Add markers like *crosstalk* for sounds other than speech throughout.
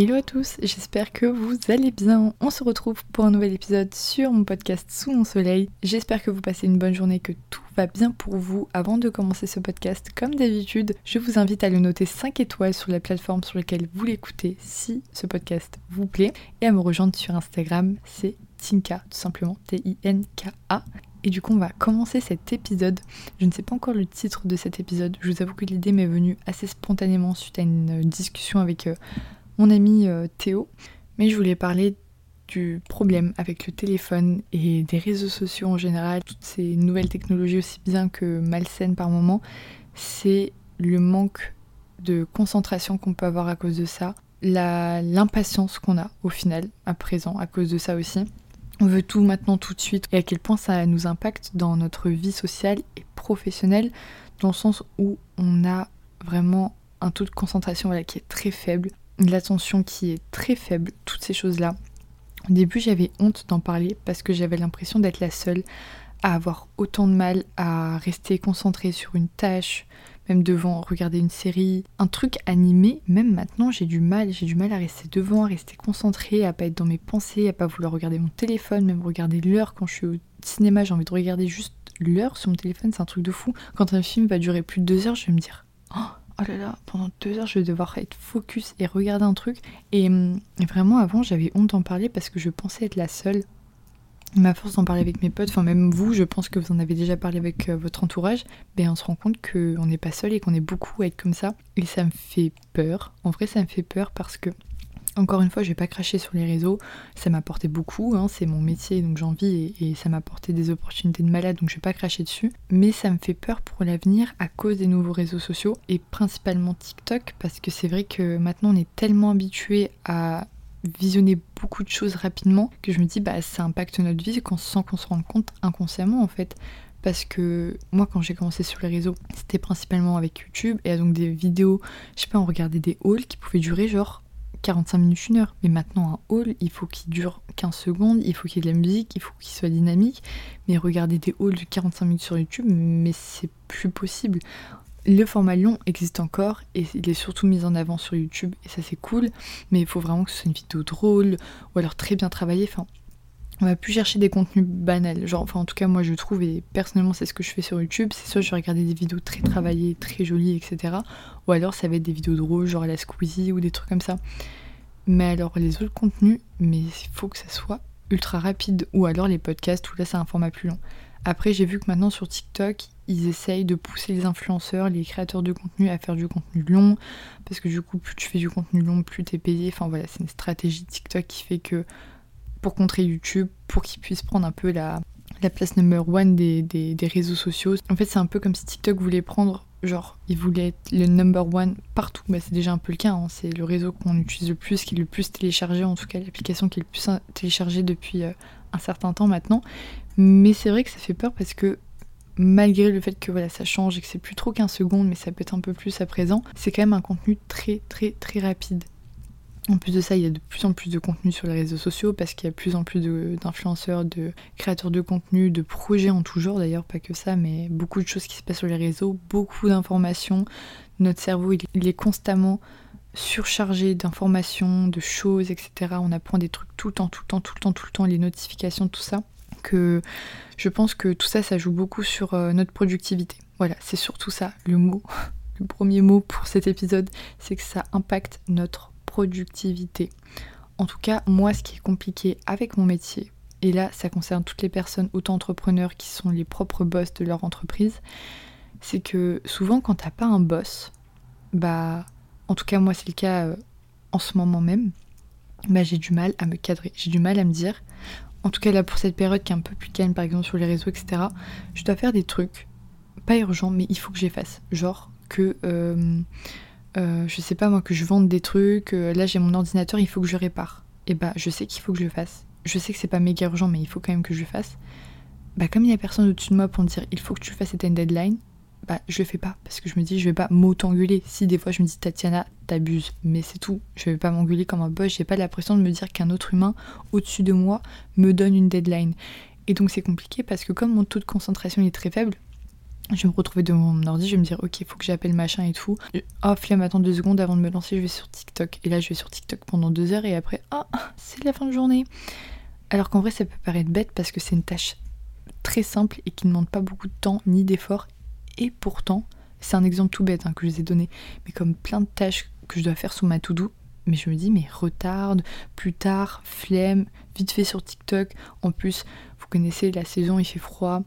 Hello à tous, j'espère que vous allez bien. On se retrouve pour un nouvel épisode sur mon podcast Sous mon soleil. J'espère que vous passez une bonne journée, que tout va bien pour vous. Avant de commencer ce podcast, comme d'habitude, je vous invite à le noter 5 étoiles sur la plateforme sur laquelle vous l'écoutez si ce podcast vous plaît et à me rejoindre sur Instagram, c'est Tinka, tout simplement T-I-N-K-A. Et du coup, on va commencer cet épisode. Je ne sais pas encore le titre de cet épisode. Je vous avoue que l'idée m'est venue assez spontanément suite à une discussion avec euh, mon ami euh, Théo, mais je voulais parler du problème avec le téléphone et des réseaux sociaux en général, toutes ces nouvelles technologies aussi bien que malsaines par moment, c'est le manque de concentration qu'on peut avoir à cause de ça, l'impatience qu'on a au final, à présent, à cause de ça aussi. On veut tout maintenant tout de suite et à quel point ça nous impacte dans notre vie sociale et professionnelle, dans le sens où on a vraiment un taux de concentration qui est très faible l'attention qui est très faible, toutes ces choses-là. Au début, j'avais honte d'en parler parce que j'avais l'impression d'être la seule à avoir autant de mal à rester concentrée sur une tâche, même devant regarder une série, un truc animé, même maintenant j'ai du mal, j'ai du mal à rester devant, à rester concentrée, à pas être dans mes pensées, à pas vouloir regarder mon téléphone, même regarder l'heure quand je suis au cinéma, j'ai envie de regarder juste l'heure sur mon téléphone, c'est un truc de fou. Quand un film va durer plus de deux heures, je vais me dire oh, oh là là, pendant deux heures, je vais devoir être focus et regarder un truc. Et, hum, vraiment, avant, j'avais honte d'en parler parce que je pensais être la seule. Ma force d'en parler avec mes potes, enfin même vous, je pense que vous en avez déjà parlé avec euh, votre entourage, ben on se rend compte qu'on n'est pas seul et qu'on est beaucoup à être comme ça. Et ça me fait peur. En vrai, ça me fait peur parce que encore une fois, je vais pas cracher sur les réseaux, ça m'a apporté beaucoup, hein, c'est mon métier donc j'en vis et, ça m'a apporté des opportunités de malade donc je vais pas cracher dessus. Mais ça me fait peur pour l'avenir à cause des nouveaux réseaux sociaux et principalement TikTok parce que c'est vrai que maintenant on est tellement habitué à visionner beaucoup de choses rapidement que je me dis bah ça impacte notre vie sans qu'on se rende compte inconsciemment en fait. Parce que moi quand j'ai commencé sur les réseaux c'était principalement avec YouTube et donc des vidéos je sais pas on regardait des hauls qui pouvaient durer genre 45 minutes, une heure. Mais maintenant, un haul, il faut qu'il dure 15 secondes, il faut qu'il y ait de la musique, il faut qu'il soit dynamique. Mais regarder des hauls de 45 minutes sur YouTube, mais c'est plus possible. Le format long existe encore et il est surtout mis en avant sur YouTube et ça c'est cool. Mais il faut vraiment que ce soit une vidéo drôle ou alors très bien travaillée. Enfin, on va plus chercher des contenus banals. Genre, enfin, en tout cas, moi je trouve, et personnellement, c'est ce que je fais sur YouTube. C'est soit je vais regarder des vidéos très travaillées, très jolies, etc. Ou alors ça va être des vidéos drôles, genre la Squeezie ou des trucs comme ça. Mais alors, les autres contenus, mais il faut que ça soit ultra rapide. Ou alors les podcasts, où là, c'est un format plus long. Après, j'ai vu que maintenant sur TikTok, ils essayent de pousser les influenceurs, les créateurs de contenu à faire du contenu long. Parce que du coup, plus tu fais du contenu long, plus t'es payé. Enfin voilà, c'est une stratégie TikTok qui fait que pour contrer YouTube, pour qu'il puisse prendre un peu la, la place number one des, réseaux sociaux. En fait, c'est un peu comme si TikTok voulait prendre, genre, il voulait être le number one partout. Bah, c'est déjà un peu le cas, hein. c'est le réseau qu'on utilise le plus, qui est le plus téléchargé, en tout cas l'application qui est le plus téléchargée depuis euh, un certain temps maintenant. Mais c'est vrai que ça fait peur parce que malgré le fait que voilà ça change et que c'est plus trop 15 secondes mais ça peut être un peu plus à présent, c'est quand même un contenu très très très rapide. En plus de ça, il y a de plus en plus de contenu sur les réseaux sociaux parce qu'il y a de plus en plus d'influenceurs, de, créateurs de contenu, de projets en tout genre d'ailleurs, pas que ça, mais beaucoup de choses qui se passent sur les réseaux, beaucoup d'informations. Notre cerveau, il, est constamment surchargé d'informations, de choses, etc. On apprend des trucs tout le temps, tout le temps, tout le temps, tout le temps, les notifications, tout ça. Que je pense que tout ça, ça joue beaucoup sur euh, notre productivité. Voilà, c'est surtout ça, le mot, *laughs* le premier mot pour cet épisode, c'est que ça impacte notre productivité. En tout cas, moi, ce qui est compliqué avec mon métier, et là, ça concerne toutes les personnes auto-entrepreneurs qui sont les propres boss de leur entreprise, c'est que souvent, quand t'as pas un boss, bah, en tout cas, moi, c'est le cas euh, en ce moment même, bah, j'ai du mal à me cadrer. J'ai du mal à me dire, en tout cas, là, pour cette période qui est un peu plus calme, par exemple, sur les réseaux, etc., je dois faire des trucs, pas urgents, mais il faut que j'efface. Genre que. Euh, euh, je sais pas moi, que je vende des trucs, euh, là j'ai mon ordinateur, il faut que je répare. Et bah je sais qu'il faut que je le fasse. Je sais que c'est pas méga urgent, mais il faut quand même que je le fasse. Bah comme il y a personne au-dessus de moi pour me dire il faut que tu fasses, une deadline, bah je le fais pas parce que je me dis je vais pas m'auto-engueuler. Si des fois je me dis Tatiana, t'abuses, mais c'est tout. Je vais pas m'engueuler comme un boss, j'ai pas la pression de me dire qu'un autre humain au-dessus de moi me donne une deadline. Et donc c'est compliqué parce que comme mon taux de concentration est très faible, je vais me retrouver devant mon ordi, je vais me dire ok, faut que j'appelle machin et tout. Oh flemme, attends deux secondes avant de me lancer, je vais sur TikTok. Et là, je vais sur TikTok pendant deux heures et après, ah, c'est la fin de journée. Alors qu'en vrai, ça peut paraître bête parce que c'est une tâche très simple et qui ne demande pas beaucoup de temps ni d'effort. Et pourtant, c'est un exemple tout bête hein, que je vous ai donné, mais comme plein de tâches que je dois faire sur ma to-do, mais je me dis, mais retarde, plus tard, flemme, vite fait sur TikTok. En plus, vous connaissez la saison, il fait froid,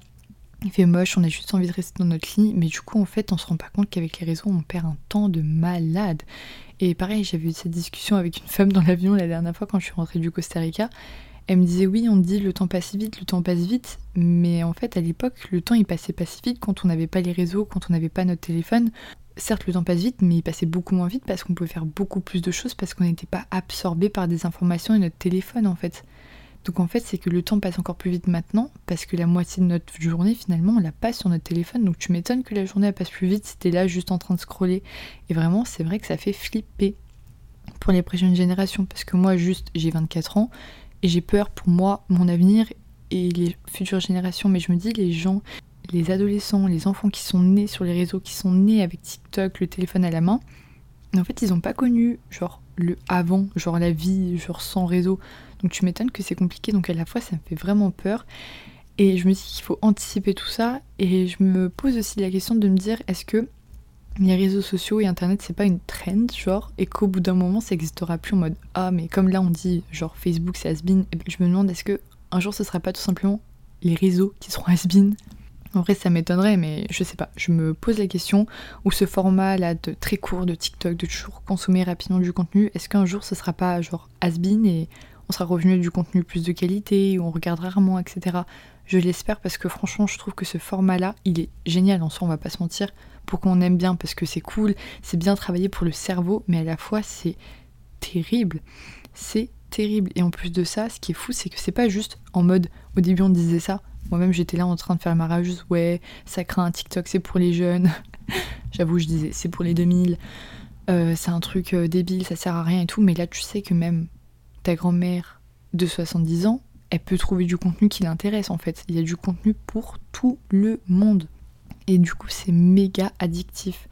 il fait moche, on a juste envie de rester dans notre lit, mais du coup, en fait, on se rend pas compte qu'avec les réseaux, on perd un temps de malade. Et pareil, j'avais eu cette discussion avec une femme dans l'avion la dernière fois quand je suis rentrée du Costa Rica. Elle me disait oui, on dit le temps passe vite, le temps passe vite, mais en fait à l'époque le temps il passait pas si vite quand on n'avait pas les réseaux, quand on n'avait pas notre téléphone. Certes le temps passe vite, mais il passait beaucoup moins vite parce qu'on pouvait faire beaucoup plus de choses parce qu'on n'était pas absorbé par des informations et notre téléphone en fait. Donc en fait, c'est que le temps passe encore plus vite maintenant parce que la moitié de notre journée finalement on la passe sur notre téléphone. Donc tu m'étonnes que la journée passe plus vite si t'es là juste en train de scroller. Et vraiment, c'est vrai que ça fait flipper pour les prochaines générations parce que moi juste j'ai 24 ans et j'ai peur pour moi, mon avenir et les futures générations. Mais je me dis les gens, les adolescents, les enfants qui sont nés sur les réseaux, qui sont nés avec TikTok, le téléphone à la main, en fait ils n'ont pas connu genre le avant, genre la vie, genre sans réseau. Donc tu m'étonnes que c'est compliqué, donc à la fois ça me fait vraiment peur. Et je me dis qu'il faut anticiper tout ça. Et je me pose aussi la question de me dire est-ce que les réseaux sociaux et internet c'est pas une trend genre et qu'au bout d'un moment ça existera plus en mode ah mais comme là on dit genre Facebook c'est has been je me demande est-ce que un jour ce sera pas tout simplement les réseaux qui seront has been en vrai ça m'étonnerait mais je sais pas je me pose la question où ce format là de très court de TikTok de toujours consommer rapidement du contenu est-ce qu'un jour ce sera pas genre has been et on sera revenu du contenu plus de qualité, où on regarde rarement, etc. Je l'espère parce que franchement, je trouve que ce format-là, il est génial en soi, on va pas se mentir. Pourquoi on aime bien? Parce que c'est cool, c'est bien travaillé pour le cerveau, mais à la fois, c'est terrible. C'est terrible. Et en plus de ça, ce qui est fou, c'est que c'est pas juste en mode, au début on disait ça, moi-même j'étais là en train de faire ma rageuse, ouais, ça craint un TikTok, c'est pour les jeunes. *laughs* J'avoue, je disais, c'est pour les 2000, euh, c'est un truc euh, débile, ça sert à rien et tout, mais là tu sais que même ta grand-mère de 70 ans, elle peut trouver du contenu qui l'intéresse en fait. Il y a du contenu pour tout le monde. Et du coup, c'est méga addictif.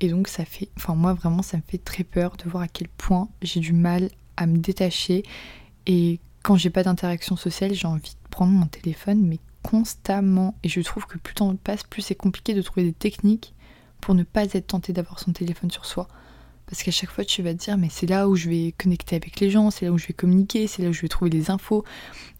Et donc, ça fait. Enfin, moi, vraiment, ça me fait très peur de voir à quel point j'ai du mal à me détacher. Et quand j'ai pas d'interaction sociale, j'ai envie de prendre mon téléphone, mais constamment. Et je trouve que plus le temps passe, plus c'est compliqué de trouver des techniques pour ne pas être tenté d'avoir son téléphone sur soi. Parce qu'à chaque fois, tu vas te dire, mais c'est là où je vais connecter avec les gens, c'est là où je vais communiquer, c'est là où je vais trouver des infos.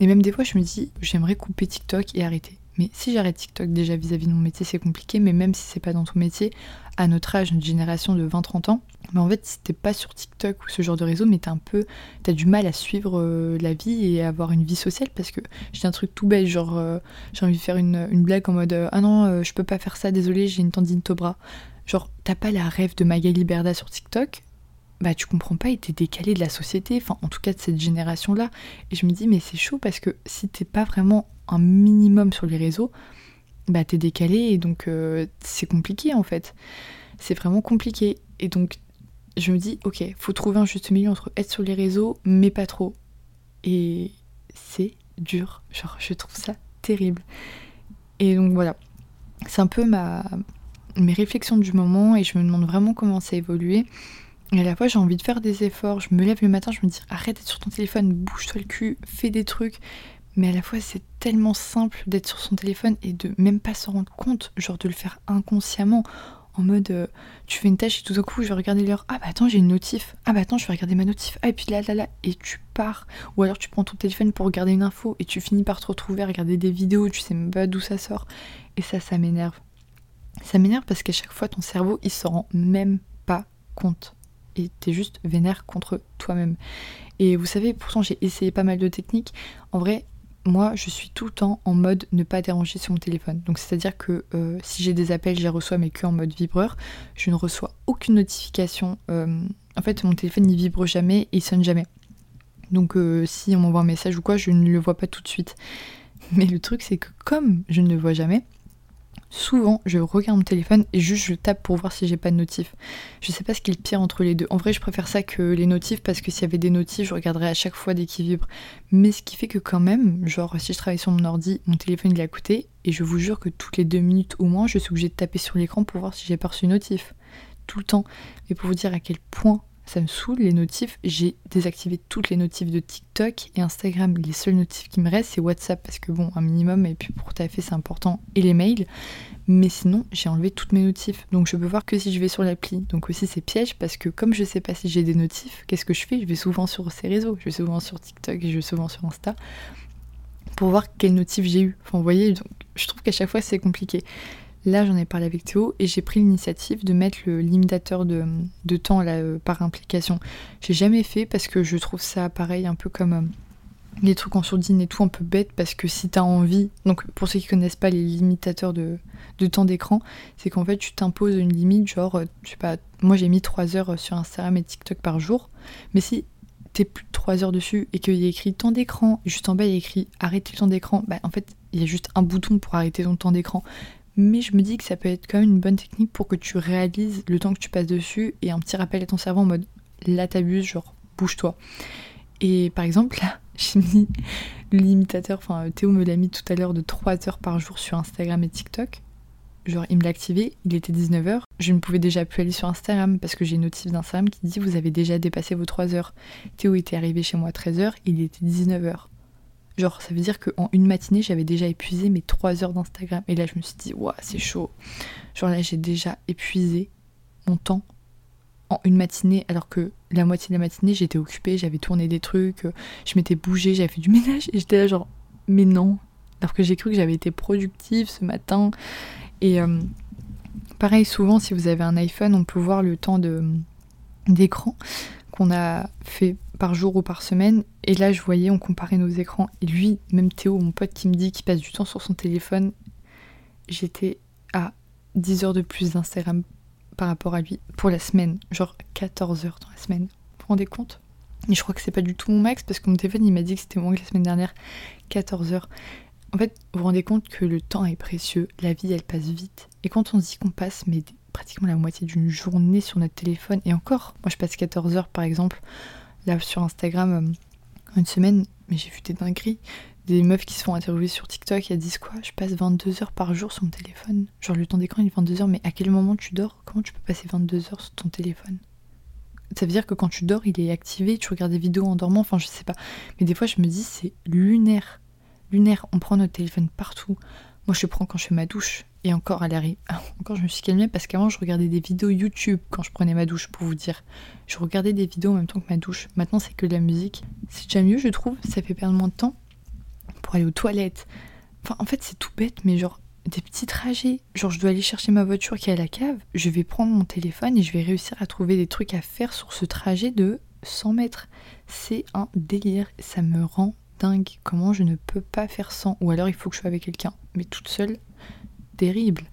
Et même des fois, je me dis, j'aimerais couper TikTok et arrêter. Mais si j'arrête TikTok déjà vis-à-vis de mon métier, c'est compliqué, mais même si c'est pas dans ton métier, à notre âge, notre génération de 20-30 ans, mais en fait, si t'es pas sur TikTok ou ce genre de réseau, mais t'as un peu, t'as du mal à suivre euh, la vie et à avoir une vie sociale parce que j'ai un truc tout bête, genre euh, j'ai envie de faire une, blague en mode euh, ah non, je peux pas faire ça, désolé, j'ai une tendine au bras. Genre, t'as pas la rêve de Magali Berda sur TikTok, bah tu comprends pas et t'es décalé de la société, enfin en tout cas de cette génération-là. Et je me dis, mais c'est chaud parce que si t'es pas vraiment un minimum sur les réseaux, bah t'es décalé et donc euh, c'est compliqué en fait. C'est vraiment compliqué. Et donc je me dis, ok, faut trouver un juste milieu entre être sur les réseaux mais pas trop. Et c'est dur. Genre, je trouve ça terrible. Et donc voilà. C'est un peu ma, mes réflexions du moment et je me demande vraiment comment ça a évolué. Et à la fois, j'ai envie de faire des efforts. Je me lève le matin, je me dis arrête d'être sur ton téléphone, bouge-toi le cul, fais des trucs. Mais à la fois, c'est tellement simple d'être sur son téléphone et de même pas s'en rendre compte, genre de le faire inconsciemment. En mode, euh, tu fais une tâche et tout d'un coup, je vais regarder l'heure. Ah bah attends, j'ai une notif. Ah bah attends, je vais regarder ma notif. Ah et puis là, là, là. Et tu pars. Ou alors tu prends ton téléphone pour regarder une info et tu finis par te retrouver à regarder des vidéos, tu sais même pas d'où ça sort. Et ça, ça m'énerve. Ça m'énerve parce qu'à chaque fois, ton cerveau, il se rend même pas compte. Et t'es juste vénère contre toi-même. Et vous savez, pourtant, j'ai essayé pas mal de techniques. En vrai, moi, je suis tout le temps en mode ne pas déranger sur mon téléphone. Donc, c'est-à-dire que euh, si j'ai des appels, je reçois, mais que en mode vibreur. Je ne reçois aucune notification. Euh, en fait, mon téléphone, il vibre jamais et il sonne jamais. Donc, euh, si on m'envoie un message ou quoi, je ne le vois pas tout de suite. Mais le truc, c'est que comme je ne le vois jamais, souvent je regarde mon téléphone et juste je tape pour voir si j'ai pas de notif. Je sais pas ce qui est le pire entre les deux. En vrai, je préfère ça que les notifs parce que s'il y avait des notifs, je regarderais à chaque fois dès qu'ils vibrent. Mais ce qui fait que quand même, genre si je travaille sur mon ordi, mon téléphone il est à côté et je vous jure que toutes les deux minutes au moins, je suis obligée de taper sur l'écran pour voir si j'ai pas reçu notif. Tout le temps. Et pour vous dire à quel point ça me saoule les notifs. J'ai désactivé toutes les notifs de TikTok et Instagram. Les seuls notifs qui me restent, c'est WhatsApp parce que bon, un minimum, et puis pour taffer, c'est important, et les mails. Mais sinon, j'ai enlevé toutes mes notifs. Donc je peux voir que si je vais sur l'appli. Donc aussi, c'est piège parce que comme je sais pas si j'ai des notifs, qu'est-ce que je fais? Je vais souvent sur ces réseaux. Je vais souvent sur TikTok et je vais souvent sur Insta pour voir quels notifs j'ai eu. Enfin, vous voyez, donc, je trouve qu'à chaque fois, c'est compliqué. Là, j'en ai parlé avec Théo et j'ai pris l'initiative de mettre le limitateur de, temps euh, par implication. J'ai jamais fait parce que je trouve ça pareil, un peu comme euh, les trucs en sourdine et tout, un peu bête parce que si t'as envie, donc pour ceux qui connaissent pas les limitateurs de, temps d'écran, c'est qu'en fait tu t'imposes une limite, genre, euh, je sais pas, moi j'ai mis 3 heures sur Instagram et TikTok par jour, mais si t'es plus de 3 heures dessus et qu'il y a écrit temps d'écran, juste en bas il y a écrit arrêter le temps d'écran, bah en fait il y a juste un bouton pour arrêter ton temps d'écran mais je me dis que ça peut être quand même une bonne technique pour que tu réalises le temps que tu passes dessus et un petit rappel à ton cerveau en mode là t'abuses, genre bouge-toi. Et par exemple, là, *laughs* j'ai mis le limitateur, enfin Théo me l'a mis tout à l'heure de 3 heures par jour sur Instagram et TikTok. Genre, il me l'a activé, il était 19h. Je ne pouvais déjà plus aller sur Instagram parce que j'ai une notif d'Instagram qui dit Vous avez déjà dépassé vos 3 heures. Théo était arrivé chez moi à 13h, il était 19h. Genre, ça veut dire qu'en une matinée, j'avais déjà épuisé mes 3 heures d'Instagram. Et là, je me suis dit, waouh, c'est chaud. Genre là, j'ai déjà épuisé mon temps en une matinée, alors que la moitié de la matinée, j'étais occupée, j'avais tourné des trucs, je m'étais bougée, j'avais fait du *laughs* ménage. Et j'étais là, genre, mais non. Alors que j'ai cru que j'avais été productive ce matin. Et euh, pareil, souvent, si vous avez un iPhone, on peut voir le temps d'écran qu'on a fait par jour ou par semaine. Et là, je voyais, on comparait nos écrans. Et lui, même Théo, mon pote qui me dit qu'il passe du temps sur son téléphone, j'étais à 10 heures de plus d'Instagram par rapport à lui pour la semaine. Genre 14 heures dans la semaine. Vous vous rendez compte? Et je crois que c'est pas du tout mon max parce que mon téléphone, il m'a dit que c'était moins que la semaine dernière. 14 heures. En fait, vous vous rendez compte que le temps est précieux, la vie elle passe vite. Et quand on se dit qu'on passe mais pratiquement la moitié d'une journée sur notre téléphone, et encore, moi je passe 14 heures par exemple, là sur Instagram, euh, une semaine, mais j'ai vu des dingueries. Des meufs qui se font interviewer sur TikTok, elles disent quoi? Je passe 22 heures par jour sur mon téléphone. Genre le temps d'écran il est 22 heures, mais à quel moment tu dors? Comment tu peux passer 22 heures sur ton téléphone? Ça veut dire que quand tu dors, il est activé, tu regardes des vidéos en dormant, enfin je sais pas. Mais des fois je me dis c'est lunaire. Lunaire, on prend notre téléphone partout. Moi je le prends quand je fais ma douche. Et encore, elle arrive. Ah, encore, je me suis calmée parce qu'avant, je regardais des vidéos YouTube quand je prenais ma douche, pour vous dire. Je regardais des vidéos en même temps que ma douche. Maintenant, c'est que la musique. C'est déjà mieux, je trouve. Ça fait perdre moins de temps pour aller aux toilettes. Enfin, en fait, c'est tout bête, mais genre, des petits trajets. Genre, je dois aller chercher ma voiture qui est à la cave. Je vais prendre mon téléphone et je vais réussir à trouver des trucs à faire sur ce trajet de 100 mètres. C'est un délire. Ça me rend dingue. Comment je ne peux pas faire sans? Ou alors, il faut que je sois avec quelqu'un. Mais toute seule, terrible,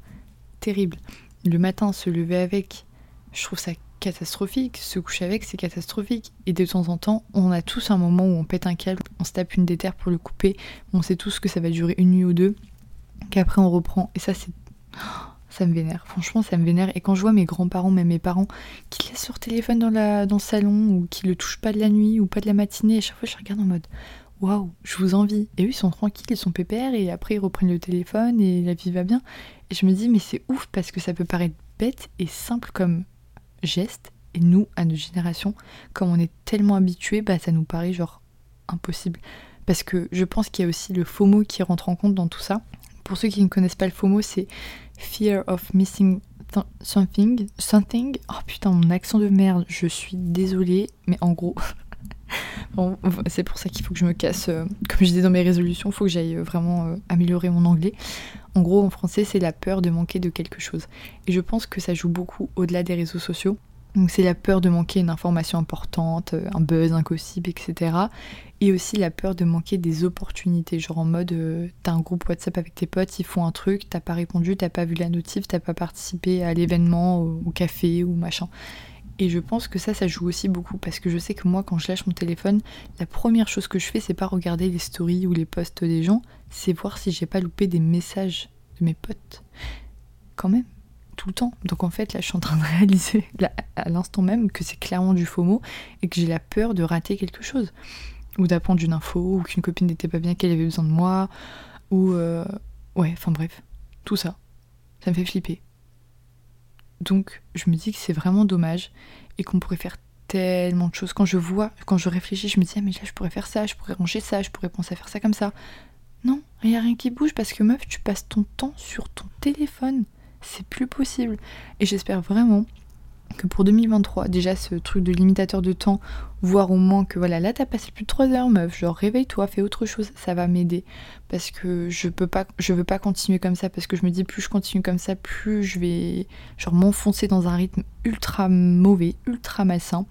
terrible. Le matin, se lever avec, je trouve ça catastrophique. Se coucher avec, c'est catastrophique. Et de temps en temps, on a tous un moment où on pète un câble, on se tape une déterre pour le couper. On sait tous que ça va durer une nuit ou deux, qu'après on reprend. Et ça, c'est. *gasps* Ça me vénère, franchement ça me vénère. Et quand je vois mes grands-parents, même mes parents, qui laissent leur téléphone dans, la, le salon ou qui le touchent pas de la nuit ou pas de la matinée, à chaque fois je regarde en mode waouh, je vous envie. Et eux, ils sont tranquilles, ils sont pépères, et après ils reprennent le téléphone et la vie va bien. Et je me dis, mais c'est ouf parce que ça peut paraître bête et simple comme geste. Et nous, à notre génération, comme on est tellement habitués, bah ça nous paraît genre impossible. Parce que je pense qu'il y a aussi le FOMO qui rentre en compte dans tout ça. Pour ceux qui ne connaissent pas le FOMO, c'est Fear of Missing Something. Something. Oh putain, mon accent de merde, je suis désolée, mais en gros, *laughs* *laughs* c'est pour ça qu'il faut que je me casse. Euh, comme je disais dans mes résolutions, il faut que j'aille euh, vraiment euh, améliorer mon anglais. En gros, en français, c'est la peur de manquer de quelque chose. Et je pense que ça joue beaucoup au-delà des réseaux sociaux. Donc c'est la peur de manquer une information importante, un buzz, un gossip, etc. Et aussi la peur de manquer des opportunités. Genre en mode, t'as un groupe WhatsApp avec tes potes, ils font un truc, t'as pas répondu, t'as pas vu la notif, t'as pas participé à l'événement, au café ou machin. Et je pense que ça, ça joue aussi beaucoup parce que je sais que moi, quand je lâche mon téléphone, la première chose que je fais, c'est pas regarder les stories ou les posts des gens, c'est voir si j'ai pas loupé des messages de mes potes. quand même, tout le temps. Donc en fait, là, je suis en train de *laughs* réaliser à l'instant même que c'est clairement du FOMO et que j'ai la peur de rater quelque chose. Ou d'apprendre une info, ou qu'une copine n'était pas bien, qu'elle avait besoin de moi, ou... Euh, ouais, enfin bref, tout ça. Ça me fait flipper. Donc je me dis que c'est vraiment dommage et qu'on pourrait faire tellement de choses. Quand je vois, quand je réfléchis, je me dis, ah mais là je pourrais faire ça, je pourrais ranger ça, je pourrais penser à faire ça comme ça. Non, il n'y a rien qui bouge parce que meuf, tu passes ton temps sur ton téléphone c'est plus possible. Et j'espère vraiment que pour 2023, déjà ce truc de limitateur de temps, voire au moins que voilà, là t'as passé plus de 3 heures meuf, genre réveille-toi, fais autre chose, ça va m'aider. Parce que je peux pas, je veux pas continuer comme ça, parce que je me dis plus je continue comme ça, plus je vais genre m'enfoncer dans un rythme ultra mauvais, ultra malsain.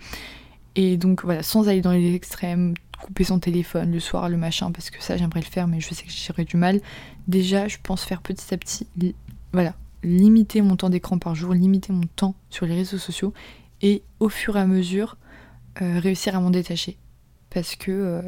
Et donc voilà, sans aller dans les extrêmes, couper son téléphone le soir, le machin, parce que ça j'aimerais le faire, mais je sais que j'aurais du mal. Déjà, je pense faire petit à petit, voilà, limiter mon temps d'écran par jour, limiter mon temps sur les réseaux sociaux et au fur et à mesure euh, réussir à m'en détacher. Parce que euh,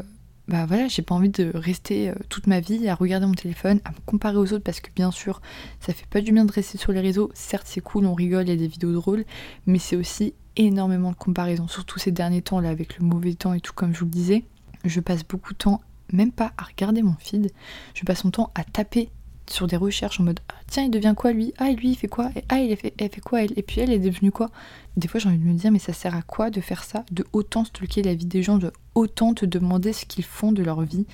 bah voilà, j'ai pas envie de rester euh, toute ma vie à regarder mon téléphone, à me comparer aux autres parce que bien sûr, ça fait pas du bien de rester sur les réseaux. Certes, c'est cool, on rigole, il y a des vidéos drôles, mais c'est aussi énormément de comparaison, surtout ces derniers temps là avec le mauvais temps et tout comme je vous le disais. Je passe beaucoup de temps même pas à regarder mon feed, je passe mon temps à taper sur des recherches en mode ah, tiens il devient quoi lui? Ah lui il fait quoi? Et ah il fait, elle fait quoi elle? Et puis elle est devenue quoi? Des fois j'ai envie de me dire mais ça sert à quoi de faire ça? De autant stalker la vie des gens de autant te demander ce qu'ils font de leur vie?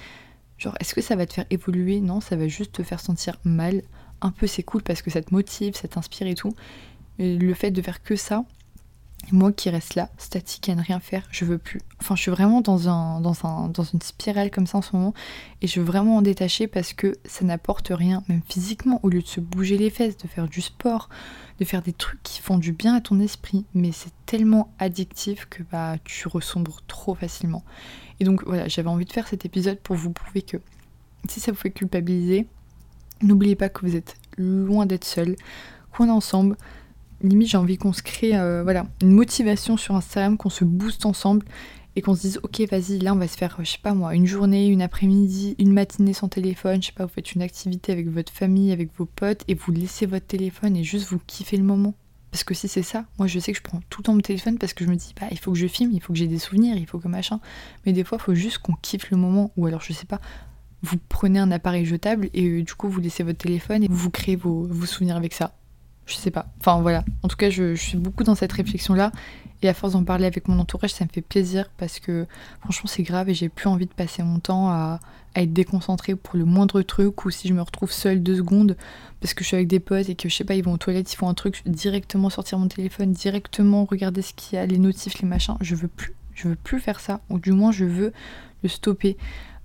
Genre est-ce que ça va te faire évoluer? Non ça va juste te faire sentir mal. Un peu c'est cool parce que ça te motive ça t'inspire et tout. Et le fait de faire que ça moi qui reste là, statique à ne rien faire, je veux plus. Enfin, je suis vraiment dans, un, dans, un, dans une spirale comme ça en ce moment et je veux vraiment en détacher parce que ça n'apporte rien, même physiquement, au lieu de se bouger les fesses, de faire du sport, de faire des trucs qui font du bien à ton esprit. Mais c'est tellement addictif que bah, tu ressombres trop facilement. Et donc voilà, j'avais envie de faire cet épisode pour vous prouver que si ça vous fait culpabiliser, n'oubliez pas que vous êtes loin d'être seul, qu'on est ensemble limite j'ai envie qu'on se crée euh, voilà, une motivation sur Instagram, qu'on se booste ensemble et qu'on se dise ok vas-y là on va se faire je sais pas moi une journée, une après-midi, une matinée sans téléphone, je sais pas vous faites une activité avec votre famille, avec vos potes et vous laissez votre téléphone et juste vous kiffez le moment. Parce que si c'est ça, moi je sais que je prends tout le temps mon téléphone parce que je me dis bah il faut que je filme, il faut que j'ai des souvenirs, il faut que machin. Mais des fois il faut juste qu'on kiffe le moment ou alors je sais pas, vous prenez un appareil jetable et euh, du coup vous laissez votre téléphone et vous créez vos, vos souvenirs avec ça je sais pas. Enfin voilà. En tout cas, je, suis beaucoup dans cette réflexion-là. Et à force d'en parler avec mon entourage, ça me fait plaisir parce que franchement, c'est grave et j'ai plus envie de passer mon temps à, être déconcentré pour le moindre truc ou si je me retrouve seule deux secondes parce que je suis avec des potes et que je sais pas, ils vont aux toilettes, ils font un truc, directement sortir mon téléphone, directement regarder ce qu'il y a, les notifs, les machins. Je veux plus. Je veux plus faire ça. Ou du moins, je veux le stopper.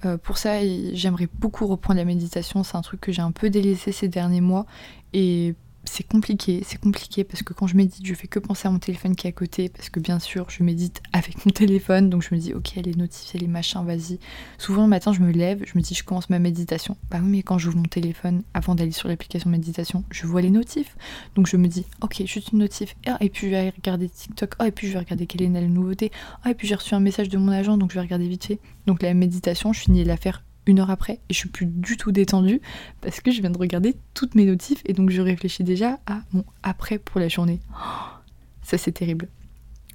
Euh, pour ça, j'aimerais beaucoup reprendre la méditation. C'est un truc que j'ai un peu délaissé ces derniers mois. Et c'est compliqué, c'est compliqué parce que quand je médite, je fais que penser à mon téléphone qui est à côté parce que bien sûr, je médite avec mon téléphone donc je me dis OK, les notifier les machins, vas-y. Souvent le matin, je me lève, je me dis je commence ma méditation. Bah oui, mais quand j'ouvre mon téléphone avant d'aller sur l'application méditation, je vois les notifs. Donc je me dis OK, juste une notif ah, et puis je vais regarder TikTok, oh, et puis je vais regarder quelle est la nouveauté. Oh, et puis j'ai reçu un message de mon agent donc je vais regarder vite fait. Donc la méditation, je finis la faire une heure après et je suis plus du tout détendue parce que je viens de regarder toutes mes notifs et donc je réfléchis déjà à mon après pour la journée. ça c'est terrible.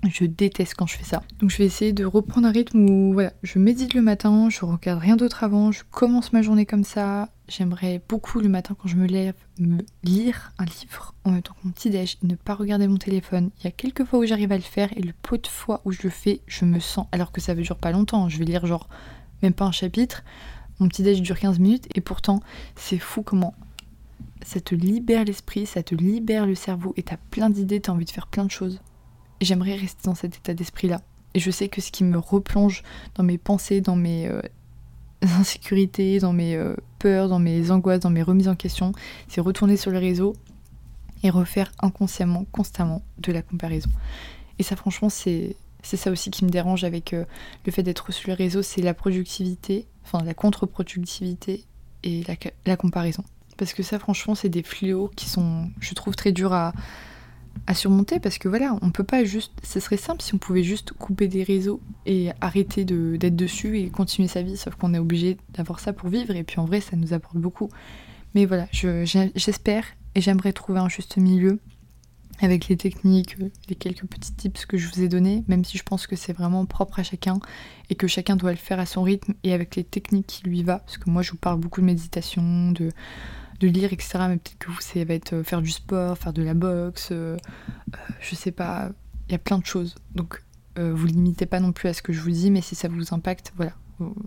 Je déteste quand je fais ça. Donc je vais essayer de reprendre un rythme où voilà, je médite le matin, je regarde rien d'autre avant, je commence ma journée comme ça. J'aimerais beaucoup le matin quand je me lève me lire un livre en même temps que mon petit déj, ne pas regarder mon téléphone. Il y a quelques fois où j'arrive à le faire et le peu de fois où je le fais, je me sens alors que ça veut durer pas longtemps. Je vais lire genre même pas un chapitre. Mon petit déj dure 15 minutes et pourtant c'est fou comment ça te libère l'esprit, ça te libère le cerveau et t'as plein d'idées, t'as envie de faire plein de choses. J'aimerais rester dans cet état d'esprit-là. Et je sais que ce qui me replonge dans mes pensées, dans mes euh, *laughs* insécurités, dans mes euh, peurs, dans mes angoisses, dans mes remises en question, c'est retourner sur le réseau et refaire inconsciemment, constamment de la comparaison. Et ça franchement c'est c'est ça aussi qui me dérange avec euh, le fait d'être sur les réseaux, c'est la productivité, la contre-productivité et la, comparaison. Parce que ça, franchement, c'est des fléaux qui sont, je trouve, très durs à, surmonter parce que voilà, on peut pas juste. Ce serait simple si on pouvait juste couper des réseaux et arrêter d'être dessus et continuer sa vie, sauf qu'on est obligé d'avoir ça pour vivre et puis en vrai, ça nous apporte beaucoup. Mais voilà, j'espère et j'aimerais trouver un juste milieu avec les techniques, les quelques petits tips que je vous ai donnés, même si je pense que c'est vraiment propre à chacun et que chacun doit le faire à son rythme et avec les techniques qui lui va. Parce que moi, je vous parle beaucoup de méditation, de, de lire, etc. Mais peut-être que vous, ça va être euh, faire du sport, faire de la boxe, euh, euh, je sais pas, il y a plein de choses. Donc, vous limitez pas non plus à ce que je vous dis, mais si ça vous impacte, voilà.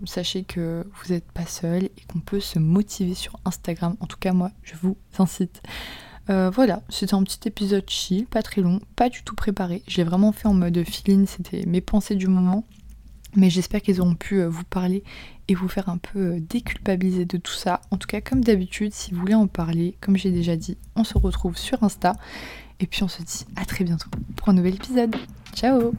Sachez que vous n'êtes pas seul et qu'on peut se motiver sur Instagram. En tout cas, moi, je vous incite. Voilà, c'était un petit épisode chill, pas très long, pas du tout préparé. J'ai vraiment fait en mode feeling, c'était mes pensées du moment. Mais j'espère qu'ils auront pu euh, vous parler et vous faire un peu euh, déculpabiliser de tout ça. En tout cas, comme d'habitude, si vous voulez en parler, comme j'ai déjà dit, on se retrouve sur Insta. Et puis on se dit à très bientôt pour un nouvel épisode. Ciao